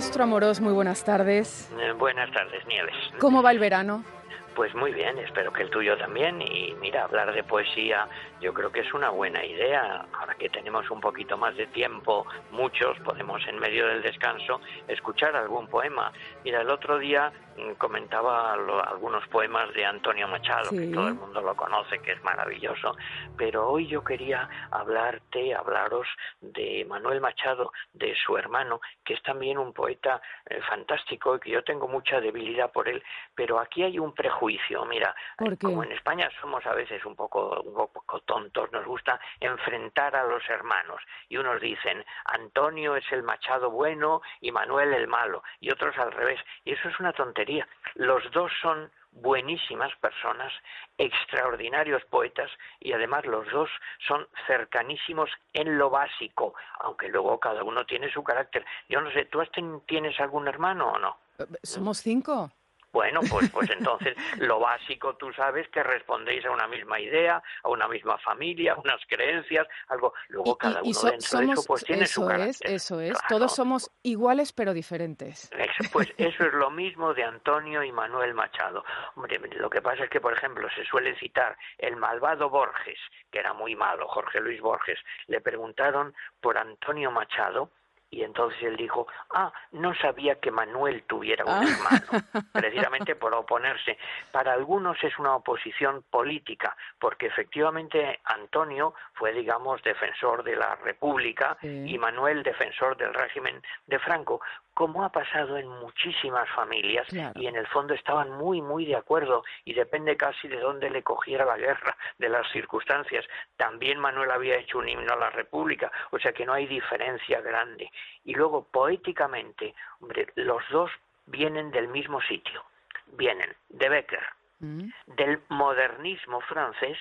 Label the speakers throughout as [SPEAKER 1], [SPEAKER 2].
[SPEAKER 1] Maestro Amorós, muy buenas tardes.
[SPEAKER 2] Eh, buenas tardes, Nieves.
[SPEAKER 1] ¿Cómo va el verano?
[SPEAKER 2] Pues muy bien, espero que el tuyo también. Y mira, hablar de poesía yo creo que es una buena idea. Ahora que tenemos un poquito más de tiempo, muchos podemos en medio del descanso escuchar algún poema. Mira, el otro día mm, comentaba algunos poemas de Antonio Machado, que todo el mundo lo conoce, que es maravilloso. Pero hoy yo quería hablarte, hablaros de Manuel Machado, de su hermano, que es también un poeta eh, fantástico y que yo tengo mucha debilidad por él. Pero aquí hay un prejuicio. Mira, como en España somos a veces un poco, un poco tontos, nos gusta enfrentar a los hermanos. Y unos dicen, Antonio es el machado bueno y Manuel el malo, y otros al revés. Y eso es una tontería. Los dos son buenísimas personas, extraordinarios poetas y además los dos son cercanísimos en lo básico, aunque luego cada uno tiene su carácter. Yo no sé, ¿tú tienes algún hermano o no?
[SPEAKER 1] Somos cinco.
[SPEAKER 2] Bueno, pues, pues entonces lo básico tú sabes que respondéis a una misma idea, a una misma familia, a unas creencias, algo. Luego cada uno dentro de eso pues tiene su carácter.
[SPEAKER 1] Es, eso es, todos somos iguales pero diferentes.
[SPEAKER 2] pues eso es lo mismo de Antonio y Manuel Machado. Hombre, lo que pasa es que, por ejemplo, se suele citar el malvado Borges, que era muy malo, Jorge Luis Borges. Le preguntaron por Antonio Machado y entonces él dijo, ah, no sabía que Manuel tuviera un ah. hermano, precisamente por oponerse. Para algunos es una oposición política, porque efectivamente Antonio fue, digamos, defensor de la República y Manuel defensor del régimen de Franco como ha pasado en muchísimas familias y en el fondo estaban muy muy de acuerdo y depende casi de dónde le cogiera la guerra, de las circunstancias. También Manuel había hecho un himno a la República, o sea que no hay diferencia grande. Y luego poéticamente, hombre, los dos vienen del mismo sitio, vienen de Becker, mm. del modernismo francés,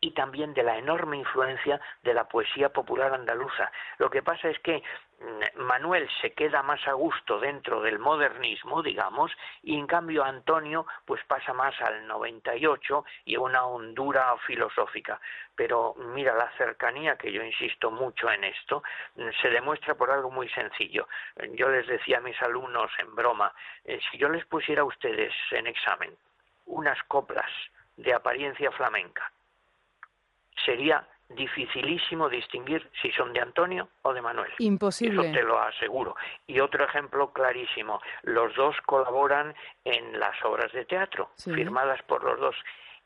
[SPEAKER 2] y también de la enorme influencia de la poesía popular andaluza. Lo que pasa es que mm, Manuel se queda más a gusto dentro del modernismo, digamos, y en cambio Antonio pues pasa más al 98 y una hondura filosófica. Pero mira, la cercanía, que yo insisto mucho en esto, mm, se demuestra por algo muy sencillo. Yo les decía a mis alumnos en broma, eh, si yo les pusiera a ustedes en examen unas coplas de apariencia flamenca, sería dificilísimo distinguir si son de Antonio o de Manuel.
[SPEAKER 1] Imposible.
[SPEAKER 2] Eso te lo aseguro. Y otro ejemplo clarísimo, los dos colaboran en las obras de teatro, firmadas por los dos.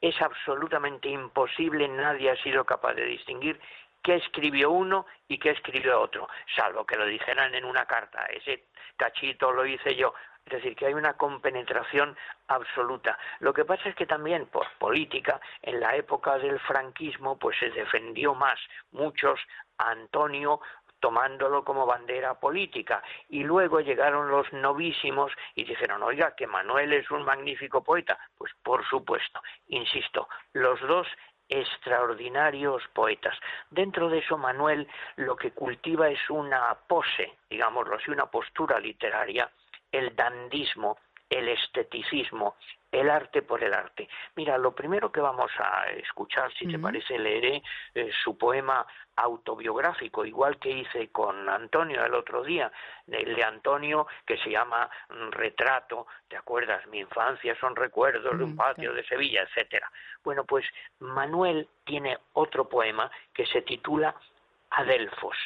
[SPEAKER 2] Es absolutamente imposible, nadie ha sido capaz de distinguir qué escribió uno y qué escribió otro, salvo que lo dijeran en una carta. Ese cachito lo hice yo. Es decir, que hay una compenetración absoluta. Lo que pasa es que también por política, en la época del franquismo, pues se defendió más muchos a Antonio tomándolo como bandera política. Y luego llegaron los novísimos y dijeron, oiga, que Manuel es un magnífico poeta. Pues por supuesto, insisto, los dos extraordinarios poetas. Dentro de eso, Manuel lo que cultiva es una pose, digámoslo así, una postura literaria el dandismo, el esteticismo, el arte por el arte. Mira, lo primero que vamos a escuchar, si te parece, leeré eh, su poema autobiográfico, igual que hice con Antonio el otro día, el de Antonio que se llama mm, Retrato, ¿te acuerdas? Mi infancia son recuerdos de un patio de Sevilla, etcétera. Bueno, pues Manuel tiene otro poema que se titula Adelfos.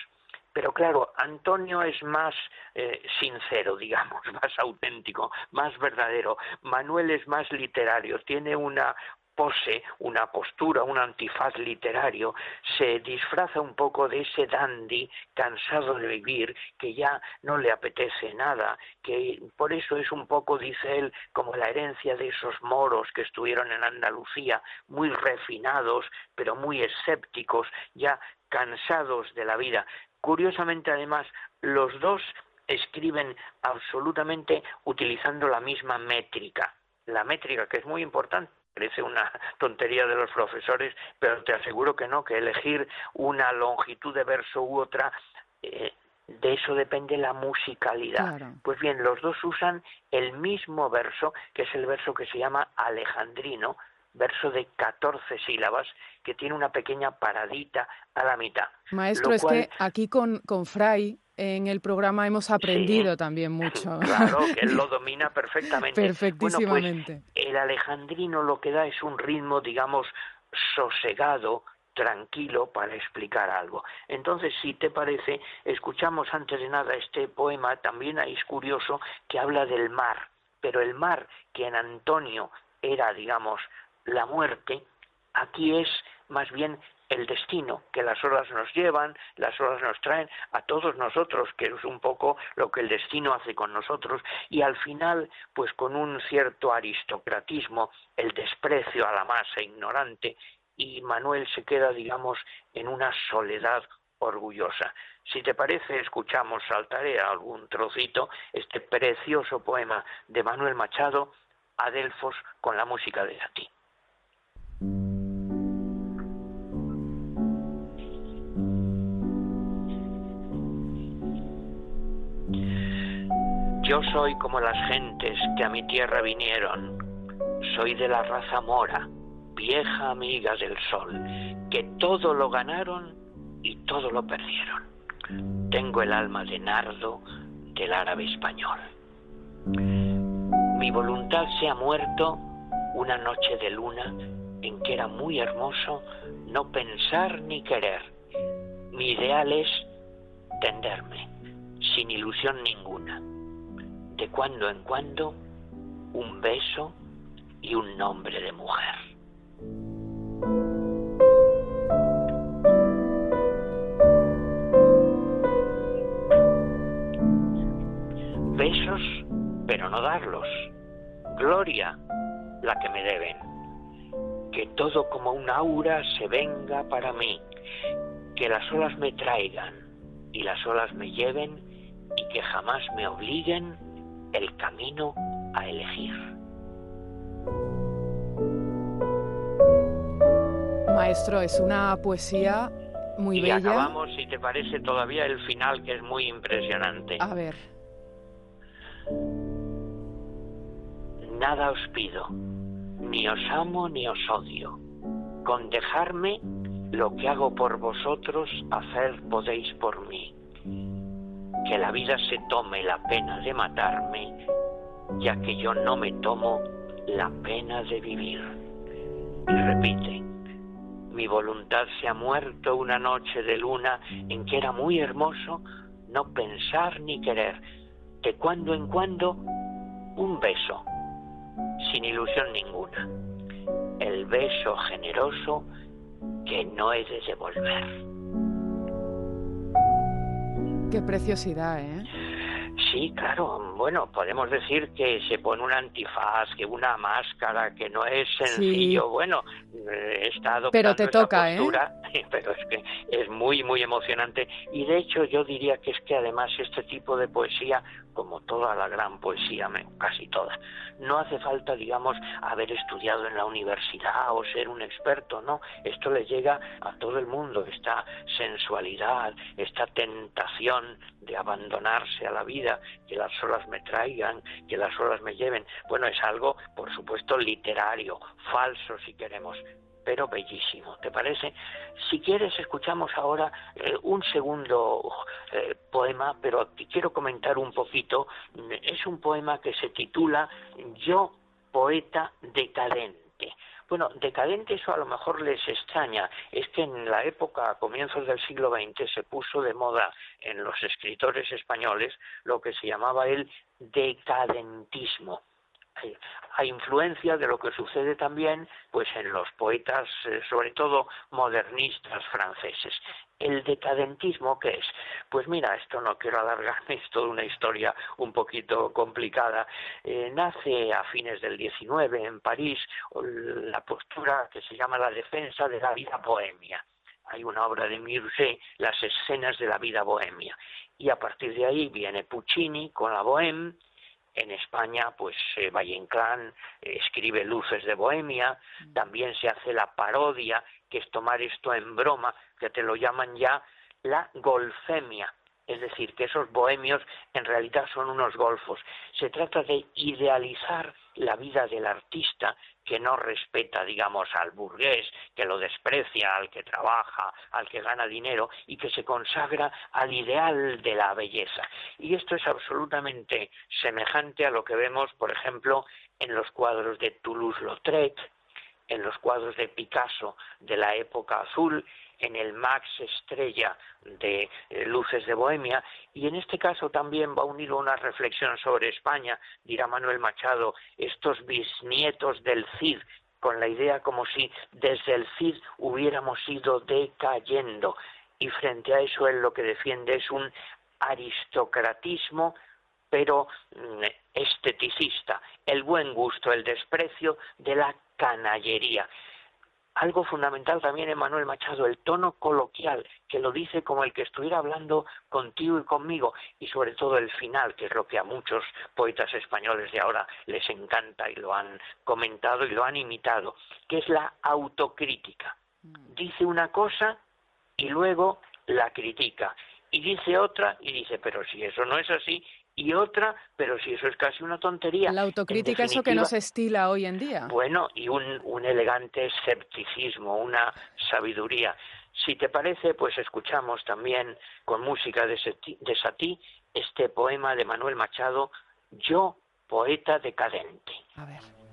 [SPEAKER 2] Pero claro, Antonio es más eh, sincero, digamos, más auténtico, más verdadero. Manuel es más literario, tiene una pose, una postura, un antifaz literario, se disfraza un poco de ese dandy cansado de vivir, que ya no le apetece nada, que por eso es un poco, dice él, como la herencia de esos moros que estuvieron en Andalucía, muy refinados, pero muy escépticos, ya cansados de la vida. Curiosamente, además, los dos escriben absolutamente utilizando la misma métrica. La métrica, que es muy importante, parece una tontería de los profesores, pero te aseguro que no, que elegir una longitud de verso u otra, eh, de eso depende la musicalidad. Pues bien, los dos usan el mismo verso, que es el verso que se llama alejandrino, verso de 14 sílabas que tiene una pequeña paradita a la mitad.
[SPEAKER 1] Maestro, es que aquí con, con Fray en el programa hemos aprendido también mucho.
[SPEAKER 2] Claro, que él lo domina perfectamente.
[SPEAKER 1] Perfectísimamente.
[SPEAKER 2] Bueno, pues, el alejandrino lo que da es un ritmo, digamos, sosegado, tranquilo para explicar algo. Entonces, si te parece, escuchamos antes de nada este poema, también es curioso, que habla del mar, pero el mar que en Antonio era, digamos, la muerte, aquí es más bien el destino, que las olas nos llevan, las olas nos traen a todos nosotros, que es un poco lo que el destino hace con nosotros, y al final, pues con un cierto aristocratismo, el desprecio a la masa ignorante, y Manuel se queda, digamos, en una soledad orgullosa. Si te parece, escuchamos, saltaré algún trocito, este precioso poema de Manuel Machado, Adelfos, con la música de Lati. Yo soy como las gentes que a mi tierra vinieron, soy de la raza mora, vieja amiga del sol, que todo lo ganaron y todo lo perdieron. Tengo el alma de nardo del árabe español. Mi voluntad se ha muerto una noche de luna en que era muy hermoso no pensar ni querer. Mi ideal es tenderme, sin ilusión ninguna. De cuando en cuando, un beso y un nombre de mujer. Besos, pero no darlos. Gloria, la que me deben. Que todo como un aura se venga para mí. Que las olas me traigan y las olas me lleven y que jamás me obliguen el camino a elegir.
[SPEAKER 1] Maestro, es una poesía muy bella.
[SPEAKER 2] Y acabamos, si te parece, todavía el final, que es muy impresionante.
[SPEAKER 1] A ver.
[SPEAKER 2] Nada os pido, ni os amo ni os odio. Con dejarme lo que hago por vosotros, hacer podéis por mí. Que la vida se tome la pena de matarme, ya que yo no me tomo la pena de vivir. Y repite, mi voluntad se ha muerto una noche de luna en que era muy hermoso no pensar ni querer, de cuando en cuando un beso, sin ilusión ninguna, el beso generoso que no he de devolver.
[SPEAKER 1] Qué preciosidad, ¿eh?
[SPEAKER 2] Sí, claro. Bueno, podemos decir que se pone un antifaz, que una máscara, que no es sencillo. Bueno, he estado
[SPEAKER 1] pero te toca, ¿eh?
[SPEAKER 2] pero es que es muy, muy emocionante. Y de hecho yo diría que es que además este tipo de poesía, como toda la gran poesía, casi toda, no hace falta, digamos, haber estudiado en la universidad o ser un experto, no. Esto le llega a todo el mundo, esta sensualidad, esta tentación de abandonarse a la vida, que las olas me traigan, que las olas me lleven. Bueno, es algo, por supuesto, literario, falso si queremos, pero bellísimo, ¿te parece? Si quieres, escuchamos ahora eh, un segundo eh, poema, pero quiero comentar un poquito. Es un poema que se titula Yo, poeta decadente. Bueno, decadente eso a lo mejor les extraña. Es que en la época, a comienzos del siglo XX, se puso de moda en los escritores españoles lo que se llamaba el decadentismo a influencia de lo que sucede también pues en los poetas eh, sobre todo modernistas franceses. El decadentismo qué es pues mira esto no quiero alargarme es toda una historia un poquito complicada. Eh, nace a fines del XIX en París la postura que se llama la defensa de la vida bohemia. Hay una obra de Musset, Las escenas de la vida bohemia. Y a partir de ahí viene Puccini con la Bohème, en España, pues eh, Valle Inclán eh, escribe Luces de Bohemia, también se hace la parodia, que es tomar esto en broma, que te lo llaman ya la golfemia. Es decir, que esos bohemios en realidad son unos golfos. Se trata de idealizar la vida del artista que no respeta, digamos, al burgués, que lo desprecia, al que trabaja, al que gana dinero y que se consagra al ideal de la belleza. Y esto es absolutamente semejante a lo que vemos, por ejemplo, en los cuadros de Toulouse-Lautrec, en los cuadros de Picasso de la época azul, en el Max Estrella de eh, Luces de Bohemia, y en este caso también va unido una reflexión sobre España, dirá Manuel Machado, estos bisnietos del Cid, con la idea como si desde el Cid hubiéramos ido decayendo, y frente a eso él lo que defiende es un aristocratismo pero mm, esteticista, el buen gusto, el desprecio de la canallería algo fundamental también en Manuel Machado, el tono coloquial, que lo dice como el que estuviera hablando contigo y conmigo, y sobre todo el final, que es lo que a muchos poetas españoles de ahora les encanta y lo han comentado y lo han imitado, que es la autocrítica. Mm. Dice una cosa y luego la critica. Y dice otra y dice, pero si eso no es así, y otra, pero si eso es casi una tontería.
[SPEAKER 1] La autocrítica, eso que nos estila hoy en día.
[SPEAKER 2] Bueno, y un, un elegante escepticismo, una sabiduría. Si te parece, pues escuchamos también con música de, de Satí este poema de Manuel Machado, Yo, poeta decadente. A ver.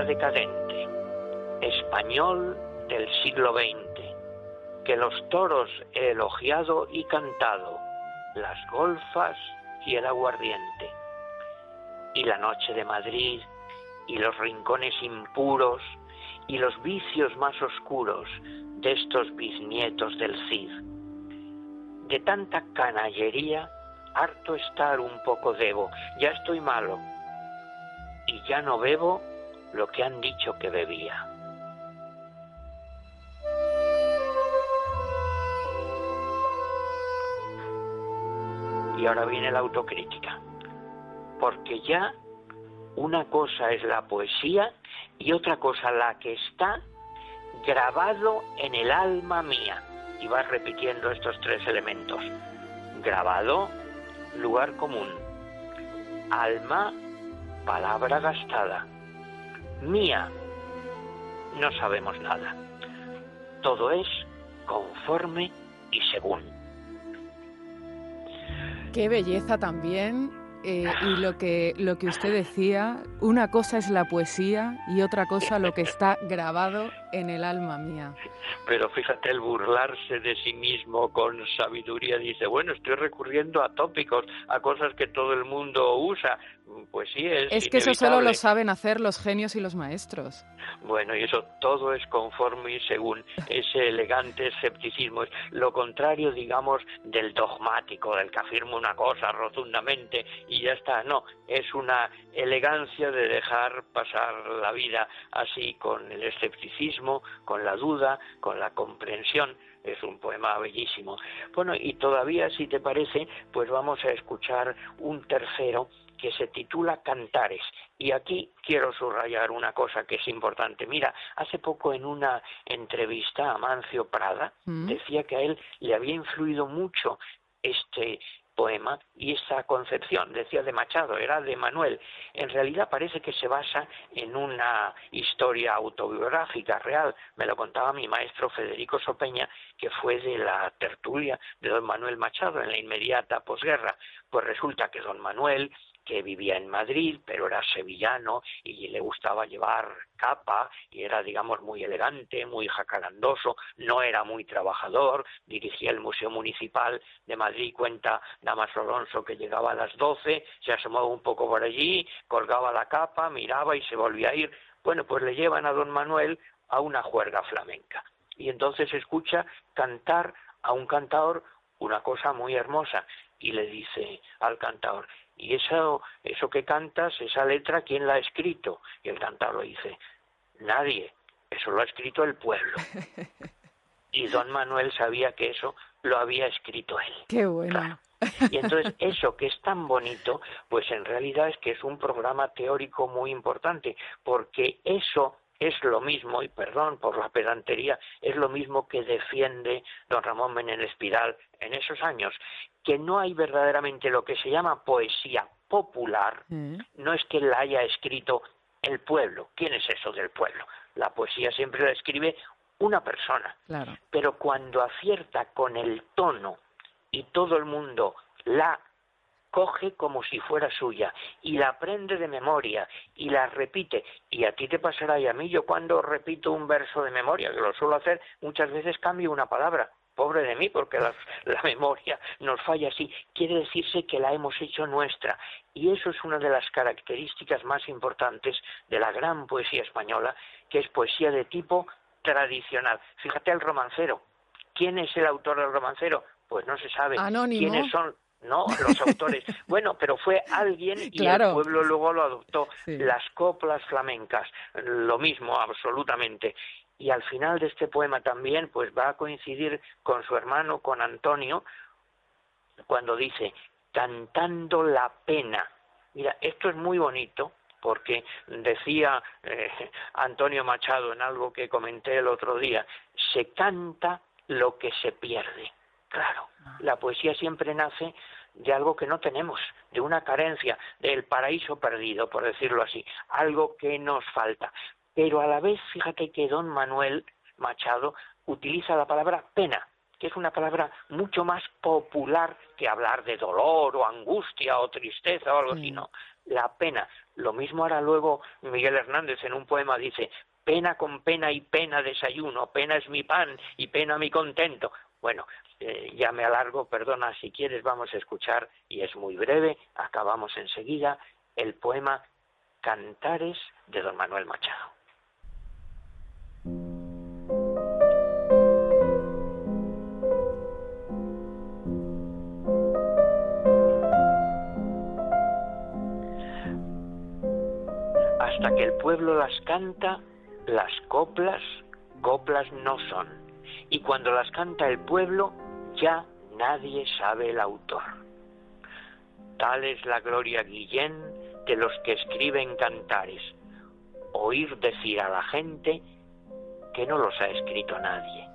[SPEAKER 2] Decadente, español del siglo XX, que los toros he elogiado y cantado, las golfas y el aguardiente, y la noche de Madrid, y los rincones impuros, y los vicios más oscuros de estos bisnietos del Cid. De tanta canallería, harto estar un poco debo, ya estoy malo, y ya no bebo lo que han dicho que bebía. Y ahora viene la autocrítica, porque ya una cosa es la poesía y otra cosa la que está grabado en el alma mía. Y vas repitiendo estos tres elementos. Grabado, lugar común. Alma, palabra gastada mía, no sabemos nada. Todo es conforme y según.
[SPEAKER 1] Qué belleza también. Eh, y lo que, lo que usted decía, una cosa es la poesía y otra cosa lo que está grabado en el alma mía.
[SPEAKER 2] Pero fíjate, el burlarse de sí mismo con sabiduría dice, bueno, estoy recurriendo a tópicos, a cosas que todo el mundo usa. Pues sí, es.
[SPEAKER 1] Es que eso solo lo saben hacer los genios y los maestros.
[SPEAKER 2] Bueno, y eso todo es conforme y según ese elegante escepticismo. Es lo contrario, digamos, del dogmático, del que afirma una cosa rotundamente y ya está. No, es una elegancia de dejar pasar la vida así con el escepticismo, con la duda, con la comprensión es un poema bellísimo. Bueno, y todavía, si te parece, pues vamos a escuchar un tercero que se titula Cantares. Y aquí quiero subrayar una cosa que es importante. Mira, hace poco en una entrevista a Mancio Prada mm. decía que a él le había influido mucho este poema y esa concepción, decía de Machado, era de Manuel. En realidad parece que se basa en una historia autobiográfica real. Me lo contaba mi maestro Federico Sopeña, que fue de la tertulia de don Manuel Machado en la inmediata posguerra. Pues resulta que don Manuel que vivía en Madrid, pero era sevillano y le gustaba llevar capa y era, digamos, muy elegante, muy jacarandoso, no era muy trabajador, dirigía el Museo Municipal de Madrid, cuenta Damaso Alonso que llegaba a las doce, se asomaba un poco por allí, colgaba la capa, miraba y se volvía a ir. Bueno, pues le llevan a don Manuel a una juerga flamenca. Y entonces escucha cantar a un cantador una cosa muy hermosa y le dice al cantador, y eso, eso que cantas, esa letra, ¿quién la ha escrito? Y el cantador dice, nadie, eso lo ha escrito el pueblo. Y don Manuel sabía que eso lo había escrito él.
[SPEAKER 1] Qué bueno.
[SPEAKER 2] Y entonces eso que es tan bonito, pues en realidad es que es un programa teórico muy importante, porque eso es lo mismo, y perdón por la pedantería, es lo mismo que defiende don Ramón Menéndez Espiral en esos años, que no hay verdaderamente lo que se llama poesía popular, mm. no es que la haya escrito el pueblo. ¿Quién es eso del pueblo? La poesía siempre la escribe una persona. Pero cuando acierta con el tono y todo el mundo la coge como si fuera suya y la aprende de memoria y la repite. Y a ti te pasará y a mí, yo cuando repito un verso de memoria, que lo suelo hacer, muchas veces cambio una palabra. Pobre de mí, porque la, la memoria nos falla así. Quiere decirse que la hemos hecho nuestra. Y eso es una de las características más importantes de la gran poesía española, que es poesía de tipo tradicional. Fíjate el romancero. ¿Quién es el autor del romancero? Pues no se sabe. ¿Quiénes son no los autores. bueno, pero fue alguien y el pueblo luego lo adoptó. Las coplas flamencas, lo mismo, absolutamente. Y al final de este poema también, pues va a coincidir con su hermano, con Antonio, cuando dice, cantando la pena. Mira, esto es muy bonito porque decía eh, Antonio Machado en algo que comenté el otro día, se canta lo que se pierde. Claro, ah. la poesía siempre nace de algo que no tenemos, de una carencia, del paraíso perdido, por decirlo así, algo que nos falta. Pero a la vez, fíjate que don Manuel Machado utiliza la palabra pena, que es una palabra mucho más popular que hablar de dolor o angustia o tristeza o algo así, no la pena. Lo mismo hará luego Miguel Hernández en un poema, dice, pena con pena y pena desayuno, pena es mi pan y pena mi contento. Bueno, eh, ya me alargo, perdona, si quieres vamos a escuchar, y es muy breve, acabamos enseguida, el poema Cantares de don Manuel Machado. Hasta que el pueblo las canta, las coplas, coplas no son. Y cuando las canta el pueblo, ya nadie sabe el autor. Tal es la gloria Guillén de los que escriben cantares, oír decir a la gente que no los ha escrito nadie.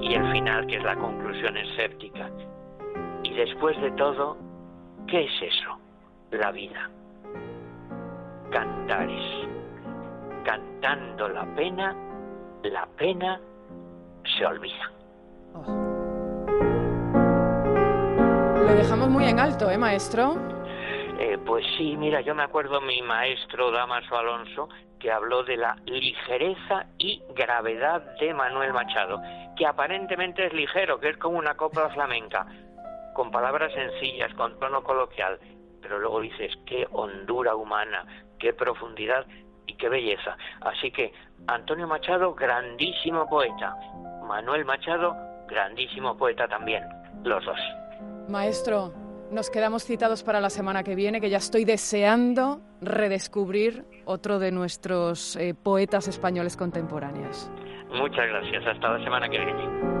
[SPEAKER 2] Y el final, que es la conclusión escéptica, y después de todo, ¿qué es eso? La vida. Cantares. Cantando la pena, la pena se olvida. Oh.
[SPEAKER 1] Lo dejamos muy en alto, ¿eh, maestro?
[SPEAKER 2] Eh, pues sí, mira, yo me acuerdo mi maestro Damaso Alonso que habló de la ligereza y gravedad de Manuel Machado, que aparentemente es ligero, que es como una copla flamenca, con palabras sencillas, con tono coloquial, pero luego dices qué hondura humana, qué profundidad y qué belleza. Así que Antonio Machado, grandísimo poeta. Manuel Machado, grandísimo poeta también. Los dos.
[SPEAKER 1] Maestro, nos quedamos citados para la semana que viene, que ya estoy deseando redescubrir otro de nuestros eh, poetas españoles contemporáneos.
[SPEAKER 2] Muchas gracias. Hasta la semana que viene.